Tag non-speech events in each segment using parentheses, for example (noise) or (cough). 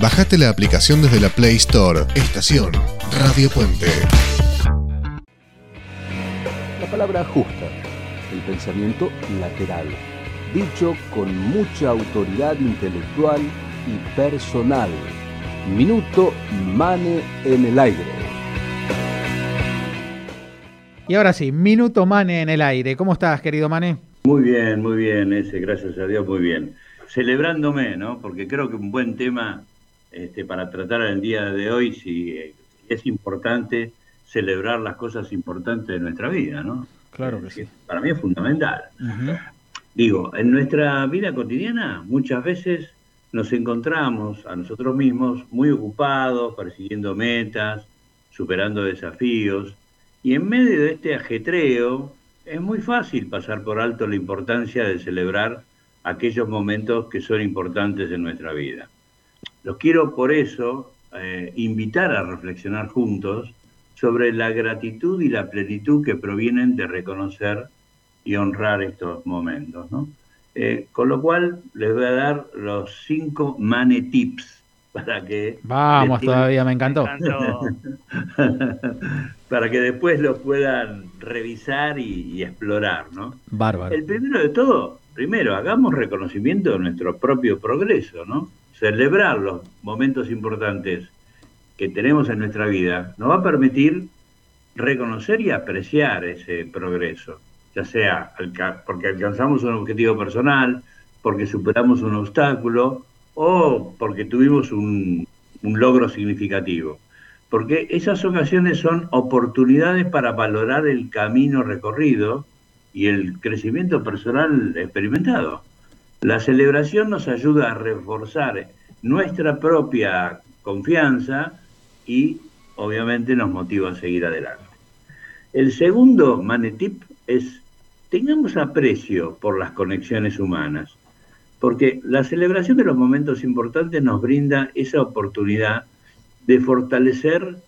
Bajate la aplicación desde la Play Store. Estación Radio Puente. La palabra justa, el pensamiento lateral, dicho con mucha autoridad intelectual y personal. Minuto Mane en el aire. Y ahora sí, Minuto Mane en el aire. ¿Cómo estás, querido Mane? Muy bien, muy bien, ese, gracias a Dios, muy bien. Celebrándome, ¿no? Porque creo que un buen tema este, para tratar el día de hoy, si eh, es importante celebrar las cosas importantes de nuestra vida, ¿no? Claro que sí. Para mí es fundamental. Digo, en nuestra vida cotidiana muchas veces nos encontramos a nosotros mismos muy ocupados, persiguiendo metas, superando desafíos, y en medio de este ajetreo es muy fácil pasar por alto la importancia de celebrar aquellos momentos que son importantes en nuestra vida. Los quiero por eso eh, invitar a reflexionar juntos sobre la gratitud y la plenitud que provienen de reconocer y honrar estos momentos. Eh, con lo cual les voy a dar los cinco mane tips para que... Vamos, todavía me encantó. (laughs) para que después los puedan revisar y, explorar, ¿no? Bárbaro. El primero de todo, primero, hagamos reconocimiento de nuestro propio progreso, ¿no? Celebrar los momentos importantes que tenemos en nuestra vida nos va a permitir reconocer y apreciar ese progreso, ya sea porque alcanzamos un objetivo personal, porque superamos un obstáculo o porque tuvimos un logro significativo porque esas ocasiones son oportunidades para valorar el camino recorrido y el crecimiento personal experimentado. La celebración nos ayuda a reforzar nuestra propia confianza y obviamente nos motiva a seguir adelante. El segundo manetip es tengamos aprecio por las conexiones humanas, porque la celebración de los momentos importantes nos brinda esa oportunidad de fortalecer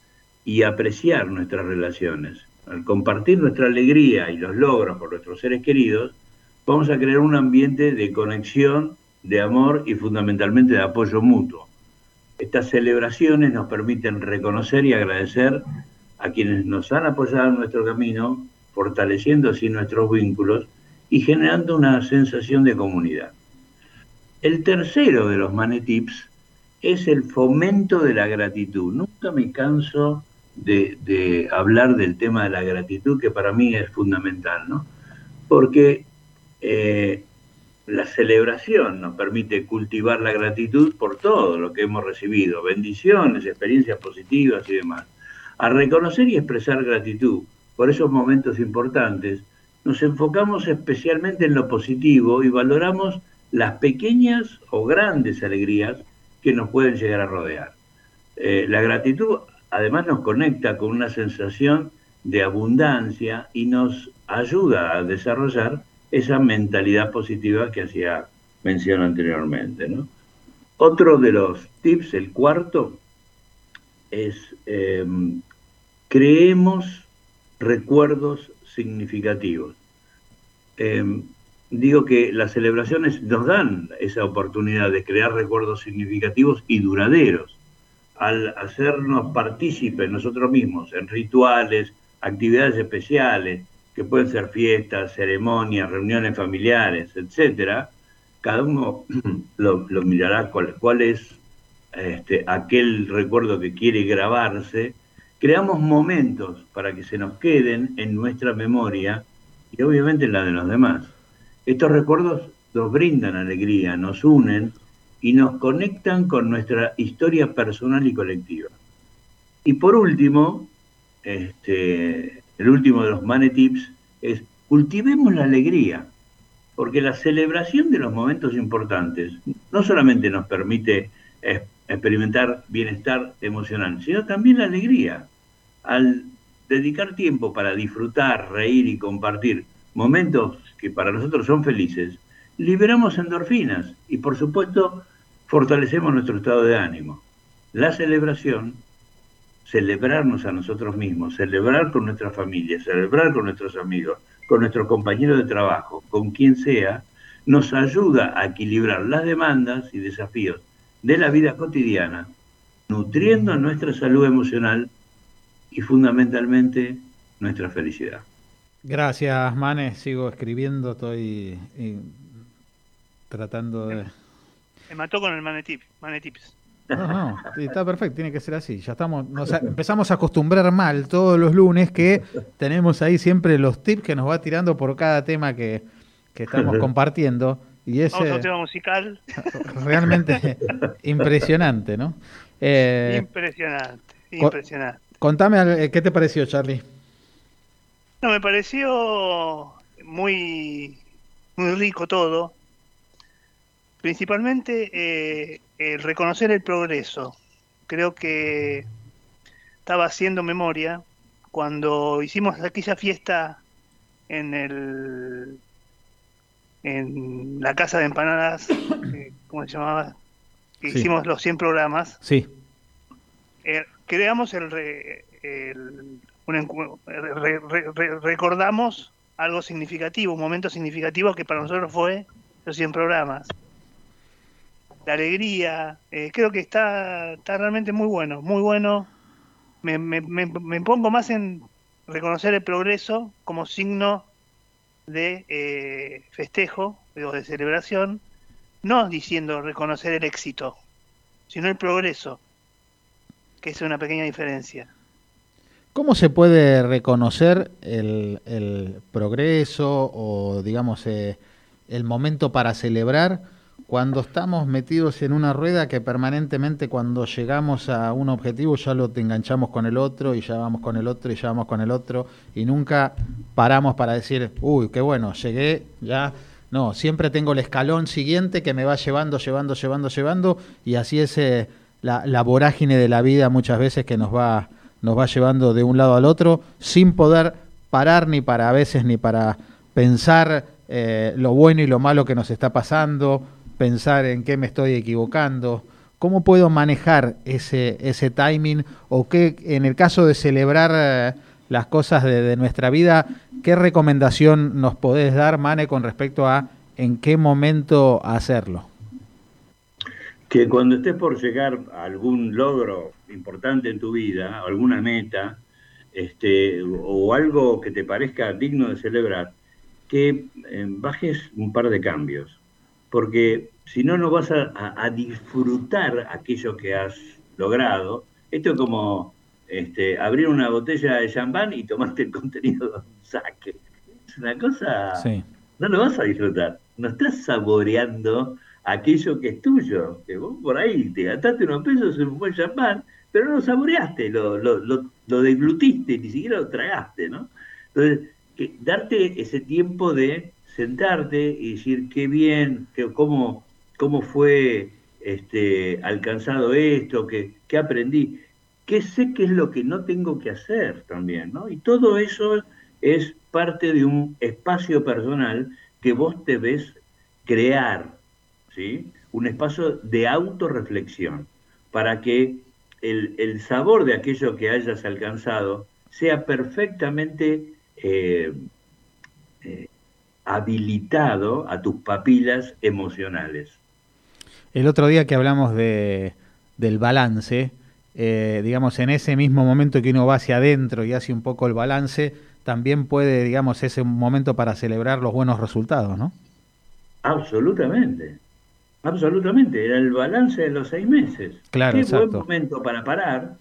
y apreciar nuestras relaciones. Al compartir nuestra alegría y los logros por nuestros seres queridos, vamos a crear un ambiente de conexión, de amor y fundamentalmente de apoyo mutuo. Estas celebraciones nos permiten reconocer y agradecer a quienes nos han apoyado en nuestro camino, fortaleciendo así nuestros vínculos y generando una sensación de comunidad. El tercero de los manetips es el fomento de la gratitud. Nunca me canso de, hablar del tema de la gratitud, que para mí es fundamental, ¿no? Porque eh, la celebración nos permite cultivar la gratitud por todo lo que hemos recibido, bendiciones, experiencias positivas y demás. A reconocer y expresar gratitud por esos momentos importantes, nos enfocamos especialmente en lo positivo y valoramos las pequeñas o grandes alegrías que nos pueden llegar a rodear. Eh, la gratitud además nos conecta con una sensación de abundancia y nos ayuda a desarrollar esa mentalidad positiva que hacía mención anteriormente. Otro de los tips, el cuarto, es em, creemos recuerdos significativos. Em, digo que las celebraciones nos dan esa oportunidad de crear recuerdos significativos y duraderos. Al hacernos partícipes nosotros mismos en rituales, actividades especiales, que pueden ser fiestas, ceremonias, reuniones familiares, etcétera, cada uno (clears throat) lo, mirará cuál, es este, aquel recuerdo que quiere grabarse. Creamos momentos para que se nos queden en nuestra memoria y obviamente en la de los demás. Estos recuerdos nos brindan alegría, nos unen y nos conectan con nuestra historia personal y colectiva. Y por último, este, el último de los Mane Tips es cultivemos la alegría, porque la celebración de los momentos importantes no solamente nos permite experimentar bienestar emocional, sino también la alegría. Al dedicar tiempo para disfrutar, reír y compartir momentos que para nosotros son felices, liberamos endorfinas y por supuesto fortalecemos nuestro estado de ánimo. La celebración, celebrarnos a nosotros mismos, celebrar con nuestra familia, celebrar con nuestros amigos, con nuestros compañeros de trabajo, con quien sea, nos ayuda a equilibrar las demandas y desafíos de la vida cotidiana, nutriendo nuestra salud emocional y fundamentalmente nuestra felicidad. Gracias, Mane. Sigo escribiendo, estoy tratando de... Me mató con el Manetips. No, no, (laughs) está perfecto, tiene que ser así. Ya estamos, empezamos a acostumbrar mal todos los lunes que tenemos ahí siempre los tips que nos va tirando por cada tema que, estamos (laughs) compartiendo. Y ese, Vamos a un tema musical. (laughs) Realmente impresionante, ¿no? Eh, impresionante, impresionante. Contame, eh, ¿qué te pareció, Charlie? No, me pareció muy, muy rico todo. Principalmente eh, el reconocer el progreso. Creo que estaba haciendo memoria cuando hicimos aquella fiesta en el en la casa de empanadas, (coughs) eh, ¿cómo se llamaba? Hicimos los 100 programas. Sí. Eh, creamos el, recordamos algo significativo, un momento significativo que para nosotros fue los 100 programas la alegría. Eh, creo que está, está realmente muy bueno, muy bueno. Me, me, pongo más en reconocer el progreso como signo de eh, festejo o de celebración, no diciendo reconocer el éxito, sino el progreso, que es una pequeña diferencia. ¿Cómo se puede reconocer el, el progreso o, digamos, eh, el momento para celebrar? Cuando estamos metidos en una rueda que permanentemente cuando llegamos a un objetivo ya lo enganchamos con el otro y ya vamos con el otro y ya vamos con el otro y nunca paramos para decir, uy, qué bueno, llegué, ya... No, siempre tengo el escalón siguiente que me va llevando, llevando, llevando, llevando y así es eh, la, vorágine de la vida muchas veces que nos va, nos va llevando de un lado al otro sin poder parar ni para a veces ni para pensar eh, lo bueno y lo malo que nos está pasando pensar en qué me estoy equivocando, cómo puedo manejar ese, ese timing o qué, en el caso de celebrar eh, las cosas de, nuestra vida, qué recomendación nos podés dar, Mane, con respecto a en qué momento hacerlo. Que cuando estés por llegar a algún logro importante en tu vida, alguna meta, este, o algo que te parezca digno de celebrar, que eh, bajes un par de cambios porque si no, no vas a, disfrutar aquello que has logrado. Esto es como este, abrir una botella de champán y tomarte el contenido de un saque. Es una cosa... No lo vas a disfrutar. No estás saboreando aquello que es tuyo. Que vos por ahí te gastaste unos pesos en un buen champán, pero no lo saboreaste, lo, lo, lo, deglutiste, ni siquiera lo tragaste, ¿no? Entonces, que, darte ese tiempo de sentarte y decir qué bien, que, cómo, cómo fue este, alcanzado esto, qué, qué aprendí, qué sé qué es lo que no tengo que hacer también, ¿no? Y todo eso es parte de un espacio personal que vos te ves crear, ¿sí? Un espacio de autorreflexión, para que el, el sabor de aquello que hayas alcanzado sea perfectamente eh, habilitado a tus papilas emocionales. El otro día que hablamos de, del balance, eh, digamos, en ese mismo momento que uno va hacia adentro y hace un poco el balance, también puede, digamos, ese momento para celebrar los buenos resultados, ¿no? Absolutamente, absolutamente. Era el balance de los seis meses. Claro, qué buen momento para parar,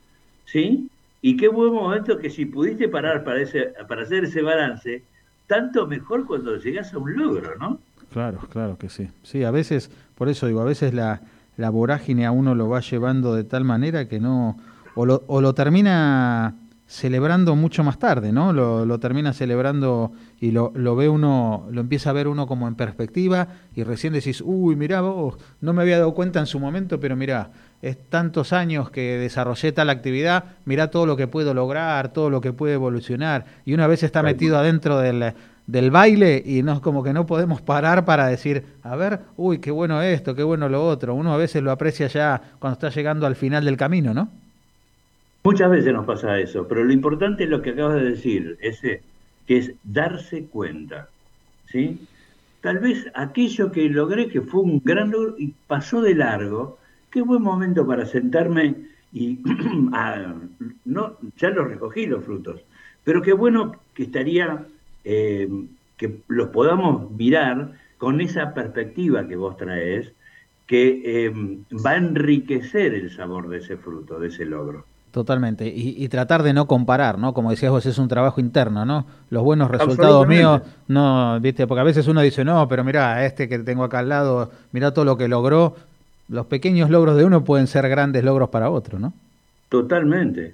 ¿sí? Y qué buen momento que si pudiste parar para, ese, para hacer ese balance, tanto mejor cuando llegas a un logro, ¿no? Claro, claro que sí. Sí, a veces, por eso digo, a veces la, la vorágine a uno lo va llevando de tal manera que no, o lo, o lo termina celebrando mucho más tarde, ¿no? Lo, lo termina celebrando y lo, lo, ve uno, lo empieza a ver uno como en perspectiva y recién decís, uy, mirá vos, no me había dado cuenta en su momento, pero mirá, es tantos años que desarrollé tal actividad, mirá todo lo que puedo lograr, todo lo que puede evolucionar. Y una vez está metido adentro del, del baile y no como que no podemos parar para decir, a ver, uy, qué bueno esto, qué bueno lo otro. Uno a veces lo aprecia ya cuando está llegando al final del camino, ¿no? Muchas veces nos pasa eso, pero lo importante es lo que acabas de decir, ese, que es darse cuenta, ¿sí? Tal vez aquello que logré que fue un gran logro y pasó de largo, qué buen momento para sentarme y (clears throat) no, ya los recogí los frutos, pero qué bueno que estaría eh, que los podamos mirar con esa perspectiva que vos traes, que eh, va a enriquecer el sabor de ese fruto, de ese logro. Totalmente. Y, tratar de no comparar, ¿no? Como decías vos, es un trabajo interno, ¿no? Los buenos resultados míos, no, viste, porque a veces uno dice, no, pero mira, este que tengo acá al lado, mira todo lo que logró. Los pequeños logros de uno pueden ser grandes logros para otro, ¿no? Totalmente.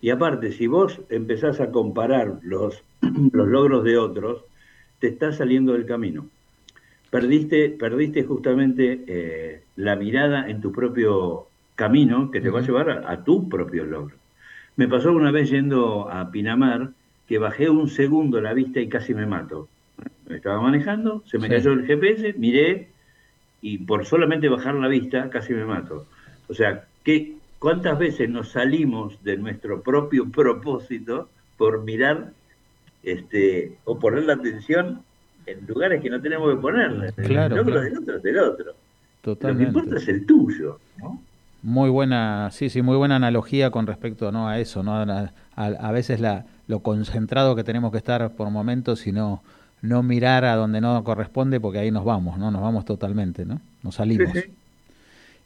Y aparte, si vos empezás a comparar los, (clears throat) los logros de otros, te estás saliendo del camino. Perdiste, perdiste justamente eh, la mirada en tu propio camino que te va a llevar a, tu propio logro. Me pasó una vez yendo a Pinamar que bajé un segundo la vista y casi me mato. Estaba manejando, se me cayó el GPS, miré y por solamente bajar la vista casi me mato. O sea, ¿qué, ¿cuántas veces nos salimos de nuestro propio (laughs) propósito por mirar este, o poner la atención en lugares que no tenemos que ponerle? Claro, el logro del otro es del otro. Lo que importa es el tuyo, ¿no? Muy buena, sí, sí, muy buena analogía con respecto ¿no? a eso, ¿no? A, a, veces la, lo concentrado que tenemos que estar por momentos y no, no mirar a donde no corresponde porque ahí nos vamos, ¿no? Nos vamos totalmente, ¿no? Nos salimos.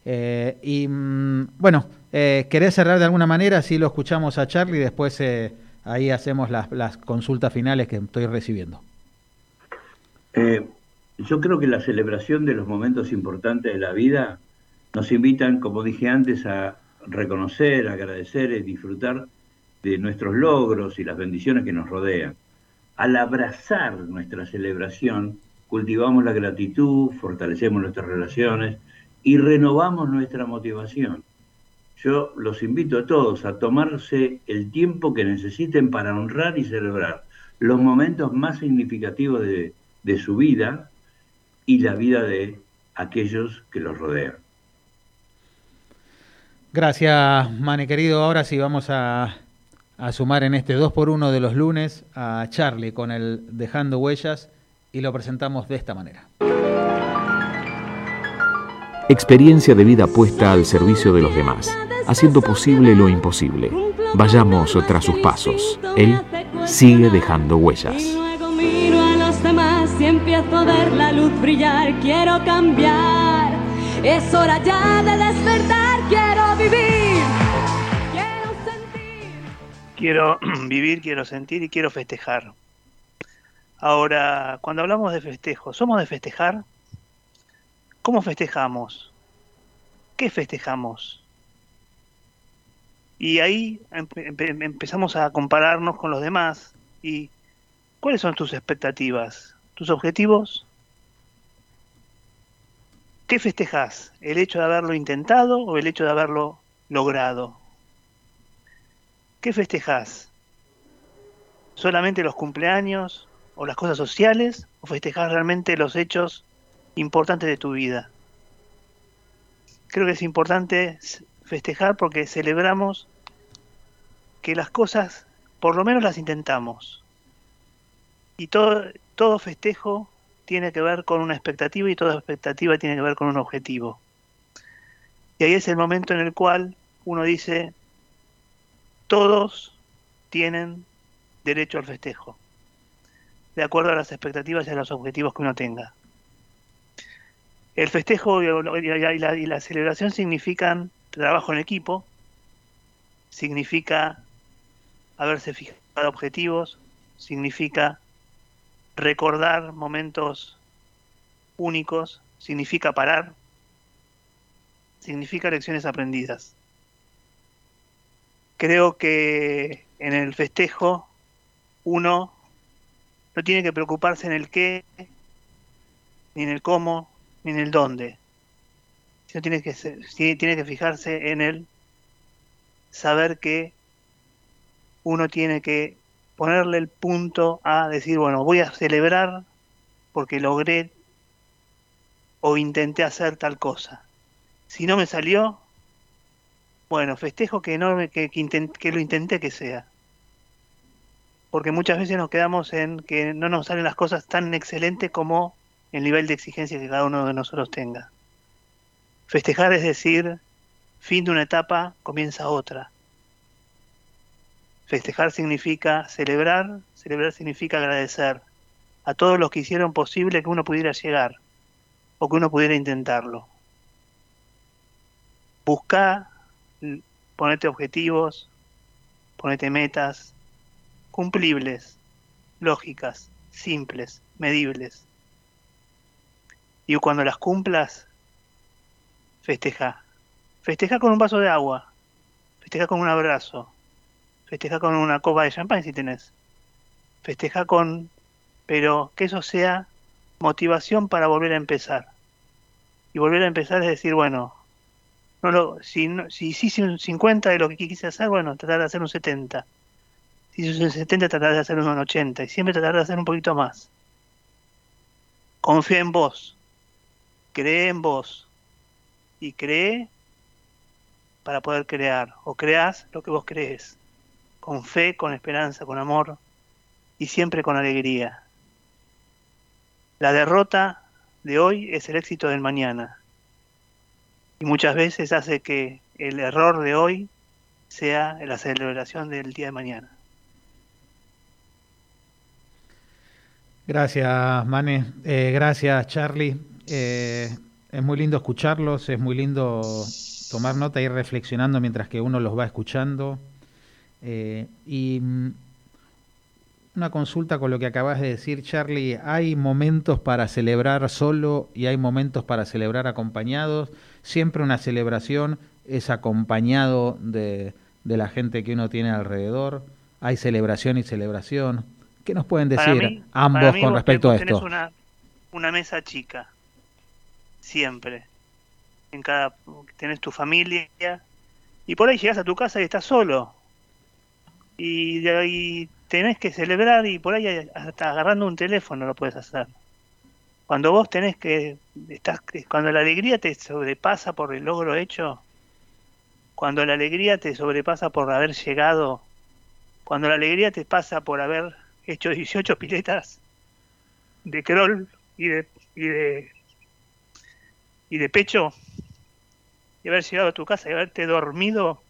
Eh, y mm, bueno, eh, ¿querés cerrar de alguna manera? Si lo escuchamos a Charlie y después eh, ahí hacemos las, las, consultas finales que estoy recibiendo. Eh, yo creo que la celebración de los momentos importantes de la vida nos invitan, como dije antes, a reconocer, agradecer y disfrutar de nuestros logros y las bendiciones que nos rodean. Al abrazar nuestra celebración, cultivamos la gratitud, fortalecemos nuestras relaciones y renovamos nuestra motivación. Yo los invito a todos a tomarse el tiempo que necesiten para honrar y celebrar los momentos más significativos de, de su vida y la vida de aquellos que los rodean. Gracias, Mane querido. Ahora sí vamos a, sumar en este 2 por 1 de los lunes a Charlie con el Dejando Huellas y lo presentamos de esta manera. Experiencia de vida puesta al servicio de los demás, haciendo posible lo imposible. Vayamos tras sus pasos. Él sigue dejando huellas. miro a los demás y empiezo a ver la luz brillar. Quiero cambiar. Es hora ya de despertar Quiero (clears throat) vivir, quiero sentir y quiero festejar. Ahora, cuando hablamos de festejo, ¿somos de festejar? ¿Cómo festejamos? ¿Qué festejamos? Y ahí empezamos a compararnos con los demás. ¿Y cuáles son tus expectativas? ¿Tus objetivos? ¿Qué festejas? ¿El hecho de haberlo intentado o el hecho de haberlo logrado? ¿Qué festejas? ¿Solamente los cumpleaños o las cosas sociales o festejas realmente los hechos importantes de tu vida? Creo que es importante festejar porque celebramos que las cosas por lo menos las intentamos. Y todo, todo festejo tiene que ver con una expectativa y toda expectativa tiene que ver con un objetivo. Y ahí es el momento en el cual uno dice, todos tienen derecho al festejo, de acuerdo a las expectativas y a los objetivos que uno tenga. El festejo y la, celebración significan trabajo en equipo, significa haberse fijado objetivos, significa recordar momentos únicos, significa parar, significa lecciones aprendidas. Creo que en el festejo uno no tiene que preocuparse en el qué, ni en el cómo, ni en el dónde. Sino tiene que, tiene que fijarse en el saber que uno tiene que ponerle el punto a decir, bueno, voy a celebrar porque logré o intenté hacer tal cosa. Si no me salió, bueno, festejo que, no, que, que, lo intenté que sea. Porque muchas veces nos quedamos en que no nos salen las cosas tan excelentes como el nivel de exigencia que cada uno de nosotros tenga. Festejar es decir, fin de una etapa, comienza otra. Festejar significa celebrar, celebrar significa agradecer a todos los que hicieron posible que uno pudiera llegar o que uno pudiera intentarlo. Busca, ponete objetivos, ponete metas cumplibles, lógicas, simples, medibles. Y cuando las cumplas, festeja. Festeja con un vaso de agua, festeja con un abrazo, festeja con una copa de champán si tenés. Festeja con, pero que eso sea motivación para volver a empezar. Y volver a empezar es decir, bueno, no lo, si, si hiciste un 50 de lo que quise hacer, bueno, tratar de hacer un 70. Si hiciste un 70, tratar de hacer un 80. Y siempre tratar de hacer un poquito más. Confía en vos. Cree en vos. Y cree para poder crear. O creas lo que vos crees. Con fe, con esperanza, con amor. Y siempre con alegría. La derrota de hoy es el éxito del mañana. Y muchas veces hace que el error de hoy sea la celebración del día de mañana. Gracias, Mane. Eh, gracias, Charlie. Eh, es muy lindo escucharlos, es muy lindo tomar nota y ir reflexionando mientras que uno los va escuchando. Eh, y mm, una consulta con lo que acabas de decir, Charlie. ¿Hay momentos para celebrar solo y hay momentos para celebrar acompañados? Siempre una celebración es acompañado de, la gente que uno tiene alrededor. Hay celebración y celebración. ¿Qué nos pueden decir ambos con respecto a esto? Tenés una, una mesa chica, siempre. En cada tenés tu familia y por ahí llegas a tu casa y estás solo. Y de ahí tenés que celebrar y por ahí hasta agarrando un teléfono lo puedes hacer. Cuando vos tenés que, estás, cuando la alegría te sobrepasa por el logro hecho, cuando la alegría te sobrepasa por haber llegado, cuando la alegría te pasa por haber hecho 18 piletas de crawl y de, y de, y de pecho, y haber llegado a tu casa y haberte dormido,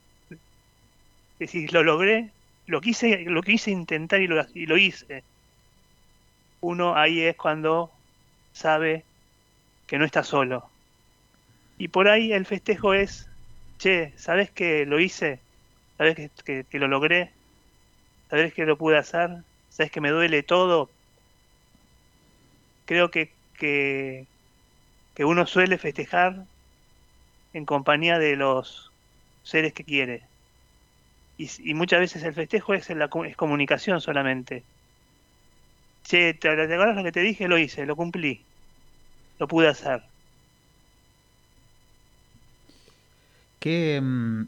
decís, lo logré, lo quise, lo quise intentar y lo, y lo hice. Uno ahí es cuando sabe que no está solo. Y por ahí el festejo es, che, ¿sabes que lo hice? ¿Sabes que, que, lo logré? ¿Sabes que lo pude hacer? ¿Sabes que me duele todo? Creo que, que, que uno suele festejar en compañía de los seres que quiere y, muchas veces el festejo es, la, es comunicación solamente. Che, ¿te, acuerdas lo que te dije? Lo hice, lo cumplí, lo pude hacer. Que mm,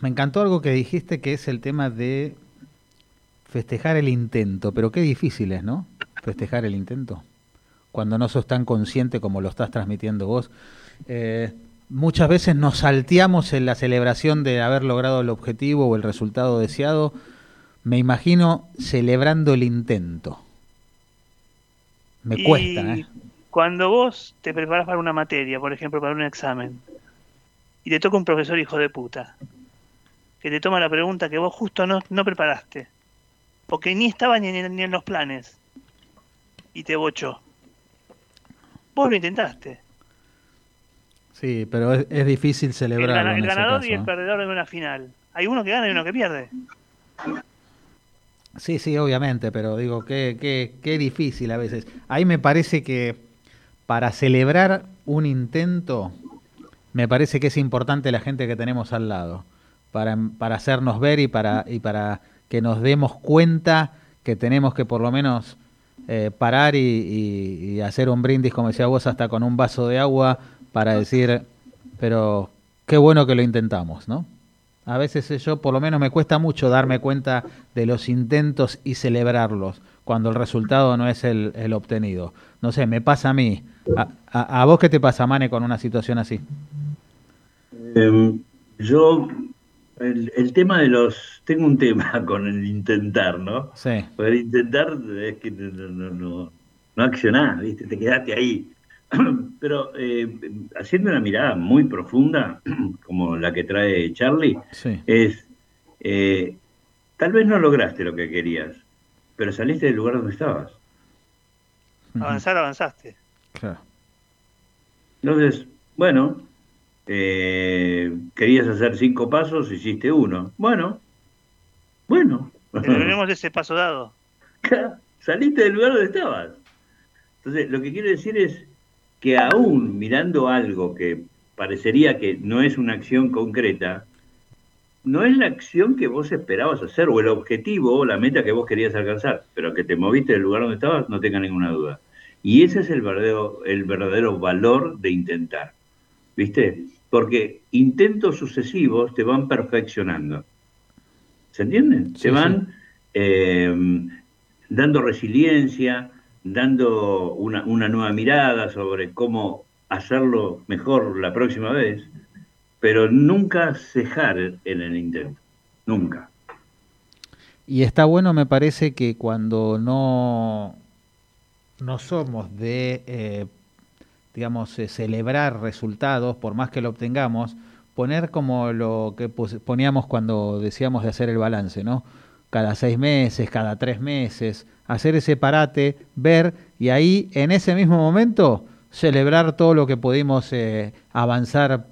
me encantó algo que dijiste que es el tema de festejar el intento, pero qué difícil es, ¿no? Festejar el intento. Cuando no sos tan consciente como lo estás transmitiendo vos. Eh, muchas veces nos salteamos en la celebración de haber logrado el objetivo o el resultado deseado. Me imagino celebrando el intento. Me cuesta, ¿eh? Cuando vos te preparas para una materia, por ejemplo, para un examen, y te toca un profesor hijo de puta, que te toma la pregunta que vos justo no, no preparaste, porque ni estaba ni, ni en los planes, y te bochó. Vos lo intentaste Sí, pero es, difícil celebrar. El, ganador y el perdedor de una final. Hay uno que gana y uno que pierde. Sí, sí, obviamente, pero digo, qué, qué, qué difícil a veces. Ahí me parece que para celebrar un intento, me parece que es importante la gente que tenemos al lado, para, para hacernos ver y para, y para que nos demos cuenta que tenemos que por lo menos eh, parar y, hacer un brindis, como decía vos, hasta con un vaso de agua para decir, pero qué bueno que lo intentamos, ¿no? A veces yo, por lo menos, me cuesta mucho darme cuenta de los intentos y celebrarlos cuando el resultado no es el, obtenido. No sé, me pasa a mí. ¿A, vos qué te pasa, Mane, con una situación así? Em, yo, el, tema de los. Tengo un tema (laughs) con el intentar, ¿no? Sí. Poder intentar es que no, no, no, no accionás, ¿viste? Te quedaste ahí (clears throat) pero eh, haciendo una mirada muy profunda, (clears throat) como la que trae Charlie, Sí. es, eh, tal vez no lograste lo que querías, pero saliste del lugar donde estabas. Avanzar, avanzaste. claro. Entonces, bueno, eh, querías hacer cinco pasos, hiciste uno. Bueno, bueno. Celebremos ese paso dado. (laughs) Saliste del lugar donde estabas. Entonces, lo que quiero decir es que aún mirando algo que parecería que no es una acción concreta, no es la acción que vos esperabas hacer o el objetivo o la meta que vos querías alcanzar, pero que te moviste del lugar donde estabas, no tenga ninguna duda. Y ese es el verdadero, el verdadero valor de intentar. ¿Viste? Porque intentos sucesivos te van perfeccionando. ¿Se entiende? Sí, te van eh, dando resiliencia, dando una, una nueva mirada sobre cómo hacerlo mejor la próxima vez, pero nunca cejar en el intento. Nunca. Y está bueno, me parece, que cuando no, no somos de, eh, digamos, eh, celebrar resultados, por más que lo obtengamos, poner como lo que poníamos cuando decíamos de hacer el balance, ¿no? Cada seis meses, cada tres meses, hacer ese parate, ver y ahí, en ese mismo momento, celebrar todo lo que pudimos eh, avanzar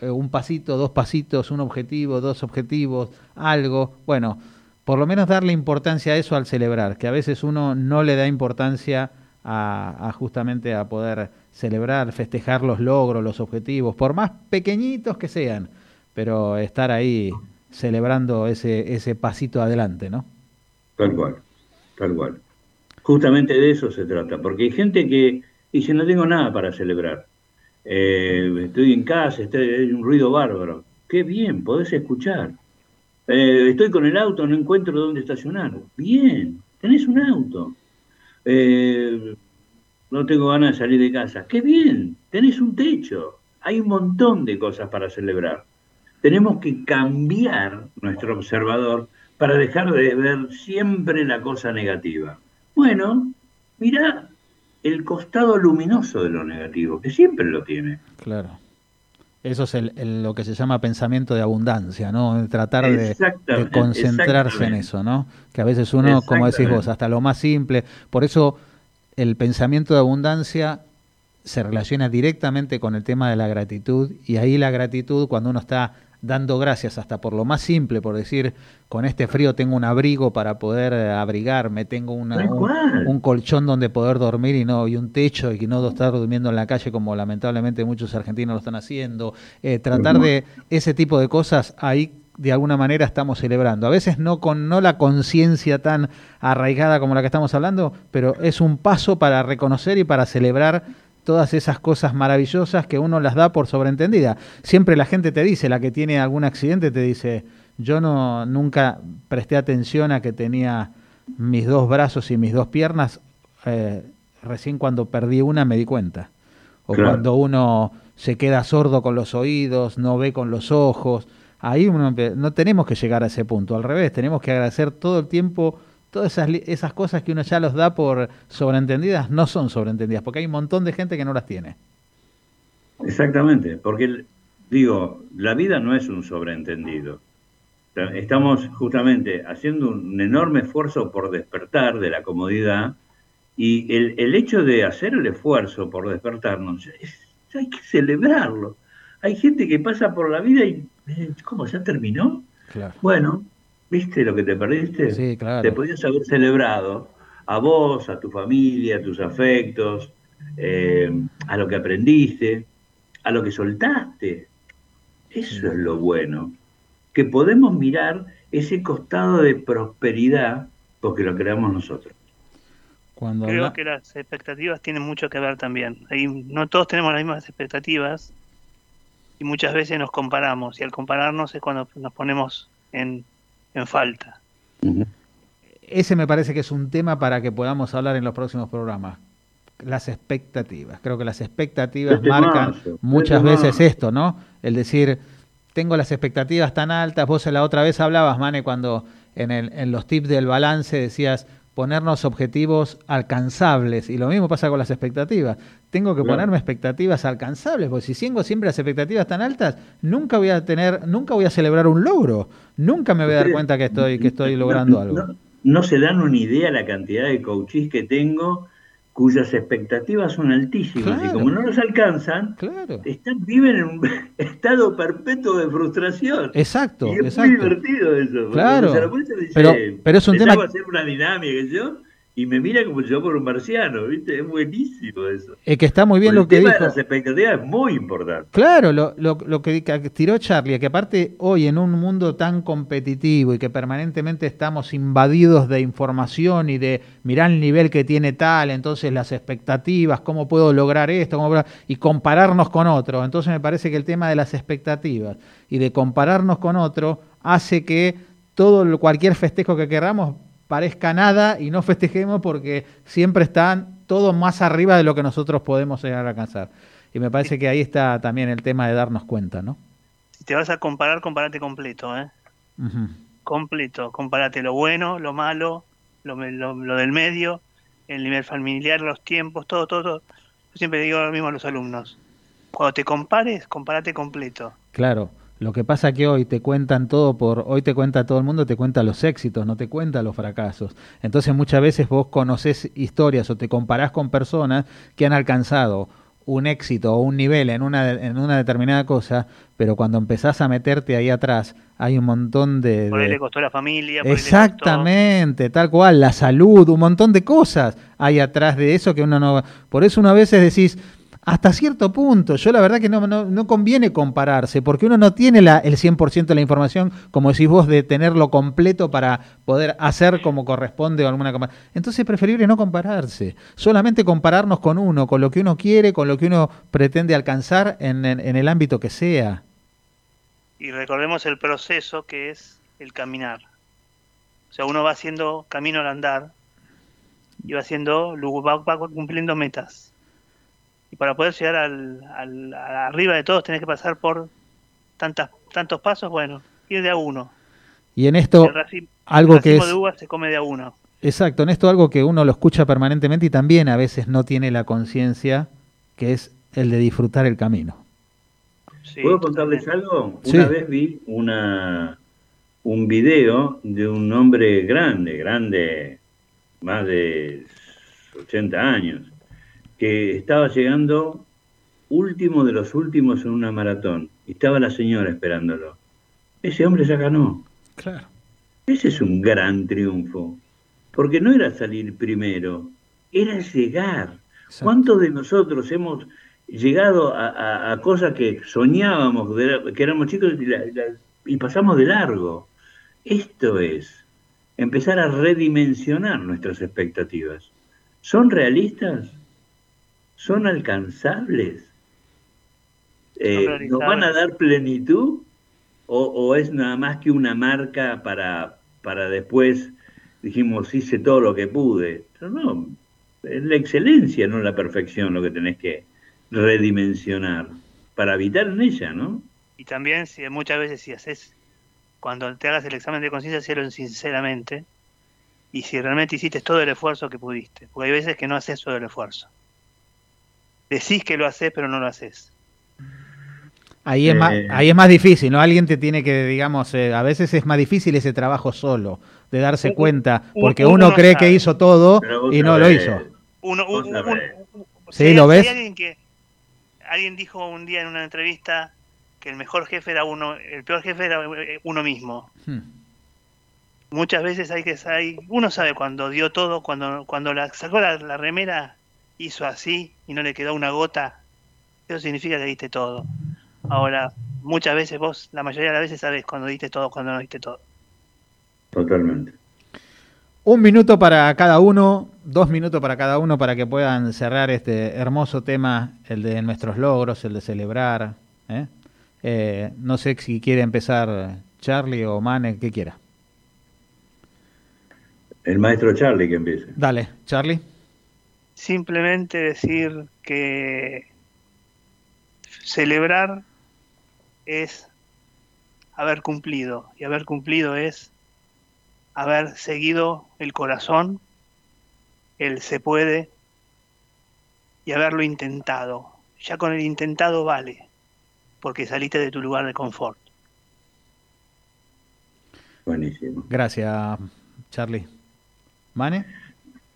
eh, un pasito, dos pasitos, un objetivo, dos objetivos, algo. Bueno, por lo menos darle importancia a eso al celebrar, que a veces uno no le da importancia a, a justamente a poder celebrar, festejar los logros, los objetivos, por más pequeñitos que sean, pero estar ahí celebrando ese, ese pasito adelante, ¿no? Tal cual, tal cual. Justamente de eso se trata, porque hay gente que dice, no tengo nada para celebrar. Eh, estoy en casa, estoy, hay un ruido bárbaro. Qué bien, podés escuchar. Eh, estoy con el auto, no encuentro dónde estacionar. Bien, tenés un auto. Eh, no tengo ganas de salir de casa. Qué bien, tenés un techo. Hay un montón de cosas para celebrar. Tenemos que cambiar nuestro observador para dejar de ver siempre la cosa negativa. Bueno, mira el costado luminoso de lo negativo, que siempre lo tiene. Claro. Eso es el- el- lo que se llama pensamiento de abundancia, ¿no? Tratar de, concentrarse en eso, ¿no? Que a veces uno, como decís vos, hasta lo más simple. Por eso el pensamiento de abundancia se relaciona directamente con el tema de la gratitud y ahí la gratitud cuando uno está dando gracias hasta por lo más simple, por decir, con este frío tengo un abrigo para poder eh, abrigarme, tengo una, un, colchón donde poder dormir y no y un techo y que no estar durmiendo en la calle como lamentablemente muchos argentinos lo están haciendo. Eh, tratar de ese tipo de cosas ahí de alguna manera estamos celebrando. A veces no con no la conciencia tan arraigada como la que estamos hablando, pero es un paso para reconocer y para celebrar todas esas cosas maravillosas que uno las da por sobreentendida. Siempre la gente te dice, la que tiene algún accidente te dice, yo no nunca presté atención a que tenía mis dos brazos y mis dos piernas, eh, recién cuando perdí una me di cuenta. O Claro. cuando uno se queda sordo con los oídos, no ve con los ojos. Ahí uno no tenemos que llegar a ese punto, al revés, tenemos que agradecer todo el tiempo todas esas, cosas que uno ya los da por sobreentendidas, no son sobreentendidas, porque hay un montón de gente que no las tiene. Exactamente, porque digo, la vida no es un sobreentendido. Estamos justamente haciendo un enorme esfuerzo por despertar de la comodidad y el, el hecho de hacer el esfuerzo por despertarnos, es- hay que celebrarlo. Hay gente que pasa por la vida y, eh, ¿cómo ya terminó? Claro. Bueno, ¿viste lo que te perdiste? Sí, claro. Te podías haber celebrado a vos, a tu familia, a tus afectos, eh, a lo que aprendiste, a lo que soltaste. Eso es lo bueno. Que podemos mirar ese costado de prosperidad porque lo creamos nosotros. Cuando Creo habla- que las expectativas tienen mucho que ver también. Ahí no todos tenemos las mismas expectativas y muchas veces nos comparamos y al compararnos es cuando nos ponemos en, en falta. Ese me parece que es un tema para que podamos hablar en los próximos programas. Las expectativas. Creo que las expectativas Qué marcan qué muchas veces esto, ¿no? El decir, tengo las expectativas tan altas. Vos la otra vez hablabas, Mane, cuando en, el- en los tips del balance decías, ponernos objetivos alcanzables. Y lo mismo pasa con las expectativas. Tengo que Claro. ponerme expectativas alcanzables, porque si tengo siempre las expectativas tan altas, nunca voy a tener, nunca voy a celebrar un logro. Nunca me voy a dar cuenta que estoy, que estoy logrando no- algo. No, no se dan una idea la cantidad de coaches que tengo cuyas expectativas son altísimas Claro. y como no los alcanzan, Claro. están, viven en un (laughs) estado perpetuo de frustración. Exacto, y es exacto. muy divertido eso. Claro. dice, Pero- pero es un "Les tema- hacer una dinámica yo y me mira como yo por un marciano, ¿viste? Es buenísimo eso. Es que está muy bien lo que el tema dijo. de las expectativas es muy importante. Claro, lo, lo, lo que que tiró Charlie, que aparte hoy en un mundo tan competitivo y que permanentemente estamos invadidos de información y de mirar el nivel que tiene tal, entonces las expectativas, cómo puedo lograr esto, cómo puedo- y compararnos con otro. Entonces me parece que el tema de las expectativas y de compararnos con otro hace que todo cualquier festejo que queramos parezca nada y no festejemos porque siempre están todos más arriba de lo que nosotros podemos llegar a alcanzar. Y me parece que ahí está también el tema de darnos cuenta, ¿no? Si te vas a comparar, comparate completo, ¿eh? Completo. Comparate lo bueno, lo malo, lo, lo- lo del medio, el nivel familiar, los tiempos, todo, todo, todo. Yo siempre digo lo mismo a los alumnos. Cuando te compares, comparate completo. Claro. Lo que pasa que hoy te cuentan todo por, hoy te cuenta todo el mundo, te cuenta los éxitos, no te cuenta los fracasos. Entonces muchas veces vos conocés historias o te comparás con personas que han alcanzado un éxito o un nivel en una, en una determinada cosa, pero cuando empezás a meterte ahí atrás, hay un montón de... Por ahí de- le costó la familia. por costó- Exactamente, tal cual, la salud, un montón de cosas hay atrás de eso que uno no... Por eso uno a veces decís, hasta cierto punto, yo la verdad que no, no, no conviene compararse, porque uno no tiene la, el 100% de la información, como decís vos, de tenerlo completo para poder hacer como corresponde o alguna compara- Entonces es preferible no compararse, solamente compararnos con uno, con lo que uno quiere, con lo que uno pretende alcanzar en, el ámbito que sea. Y recordemos el proceso que es el caminar. O sea, uno va haciendo camino al andar y va haciendo, va, va cumpliendo metas. Y para poder llegar al, al- arriba de todos tenés que pasar por tantas, tantos pasos, bueno, ir de a uno. Y en esto, el algo el que es... de uvas se come de a uno. Exacto, en esto algo que uno lo escucha permanentemente y también a veces no tiene la conciencia, que es el de disfrutar el camino. Sí, ¿Puedo contarles algo? Sí. Una vez vi una, un video de un hombre grande, grande, más de 80 años, que estaba llegando último de los últimos en una maratón y estaba la señora esperándolo. Ese hombre ya ganó. Claro. Ese es un gran triunfo, porque no era salir primero, era llegar. ¿Cuántos de nosotros hemos llegado a, a- a cosas que soñábamos, de- que éramos chicos y, la- la- y pasamos de largo? Esto es empezar a redimensionar nuestras expectativas. ¿Son realistas? ¿Son alcanzables? Eh. ¿Nos van a dar plenitud? ¿O, o es nada más que una marca para, para después, dijimos, hice todo lo que pude? Pero no, es la excelencia, no la perfección, lo que tenés que redimensionar para habitar en ella, ¿no? Y también, si muchas veces si haces, cuando te hagas el examen de conciencia, hacerlo sinceramente. Y si realmente hiciste todo el esfuerzo que pudiste. Porque hay veces que no haces todo el esfuerzo. Decís que lo haces, pero no lo haces. Ahí es, más, Eh. ahí es más difícil, ¿no? Alguien te tiene que, digamos, eh, a veces es más difícil ese trabajo solo, de darse Un- cuenta, porque uno uno no cree sabe. que hizo todo y no lo hizo. Uno, un- un- Sí, ¿lo ves? hay alguien que alguien dijo un día en una entrevista que el mejor jefe era uno, el peor jefe era eh, uno mismo. Hmm. Muchas veces hay que hay, uno sabe cuando dio todo, cuando cuando la, sacó la, la remera hizo así y no le quedó una gota. Eso significa que diste todo. Ahora, muchas veces vos, la mayoría de las veces sabes cuando diste todo, cuando no diste todo. Totalmente. Un minuto para cada uno, dos minutos para cada uno para que puedan cerrar este hermoso tema, el de nuestros logros, el de celebrar. ¿eh? Eh, no sé si quiere empezar Charlie o Mane, que quiera. El maestro Charlie que empiece. Dale, Charlie. Simplemente decir que celebrar es haber cumplido y haber cumplido es haber seguido el corazón el se puede y haberlo intentado. Ya con el intentado vale, porque saliste de tu lugar de confort. Buenísimo. Gracias, Charlie. ¿Mane?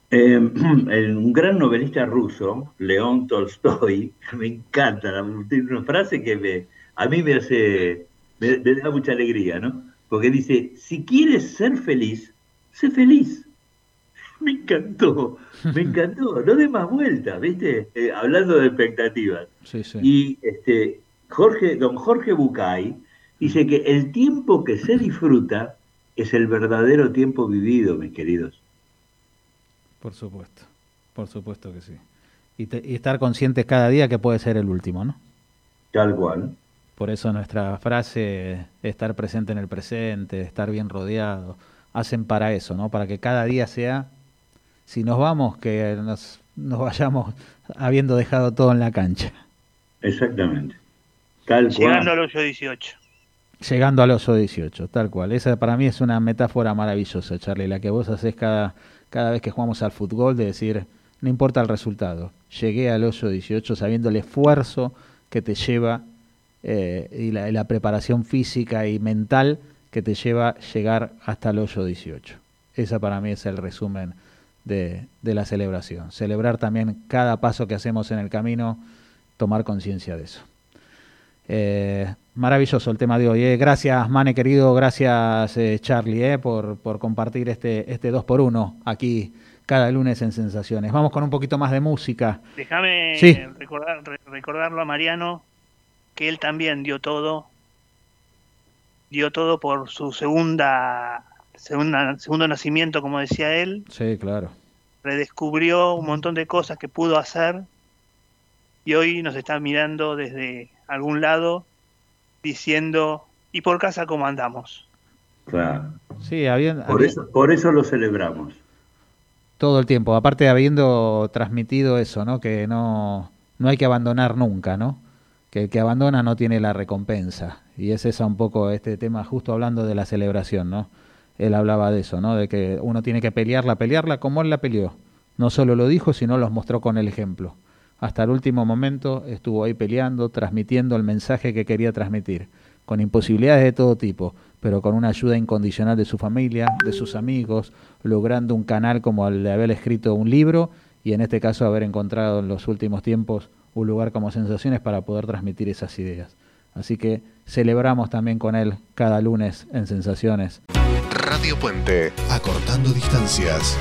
(clears throat) Eh, un gran novelista ruso, León Tolstoy, (laughs) me encanta, tiene una frase que me, a mí me hace, me, me da mucha alegría, ¿no? Porque dice, si quieres ser feliz, sé feliz. (laughs) Me encantó, me (laughs) encantó, no de más vueltas, ¿viste? Eh, hablando de expectativas. Sí, sí. Y este, Jorge, don Jorge Bucay dice que el tiempo que se disfruta es el verdadero tiempo vivido, mis queridos. Por supuesto, por supuesto que sí. Y, te- y estar conscientes cada día que puede ser el último, ¿no? Tal cual. Por eso nuestra frase, estar presente en el presente, estar bien rodeado, hacen para eso, ¿no? Para que cada día sea, si nos vamos, que nos, nos vayamos habiendo dejado todo en la cancha. Exactamente. Tal Llegando cual. al hoyo 18. Llegando al oso 18, tal cual. Esa para mí es una metáfora maravillosa, Charlie, la que vos haces cada, cada vez que jugamos al fútbol, de decir, no importa el resultado, llegué al hoyo 18 sabiendo el esfuerzo que te lleva eh, y la, preparación física y mental que te lleva llegar hasta el hoyo 18. Esa para mí es el resumen de, de la celebración. Celebrar también cada paso que hacemos en el camino, tomar conciencia de eso. Eh, maravilloso el tema de hoy. eh. Gracias, Mane querido. Gracias, eh, Charlie, eh, por, por compartir este, este 2 por 1 aquí cada lunes en Sensaciones. Vamos con un poquito más de música. Déjame Sí. recordar, re- recordarlo a Mariano que él también dio todo, dio todo por su segunda, segunda segundo nacimiento, como decía él, Sí, claro. redescubrió un montón de cosas que pudo hacer y hoy nos está mirando desde algún lado diciendo, ¿y por casa cómo andamos? Claro. Sí, Por eso, por eso lo celebramos. todo el tiempo. Aparte habiendo transmitido eso, ¿no? Que no, no hay que abandonar nunca, ¿no? Que el que abandona no tiene la recompensa. Y es esa un poco este tema, justo hablando de la celebración, ¿no? Él hablaba de eso, ¿no? De que uno tiene que pelearla, pelearla como él la peleó. No solo lo dijo, sino los mostró con el ejemplo. Hasta el último momento estuvo ahí peleando, transmitiendo el mensaje que quería transmitir, con imposibilidades de todo tipo, pero con una ayuda incondicional de su familia, de sus amigos, logrando un canal como el de haber escrito un libro y en este caso haber encontrado en los últimos tiempos un lugar como Sensaciones para poder transmitir esas ideas. Así que celebramos también con él cada lunes en Sensaciones. Radio Puente. Acortando distancias.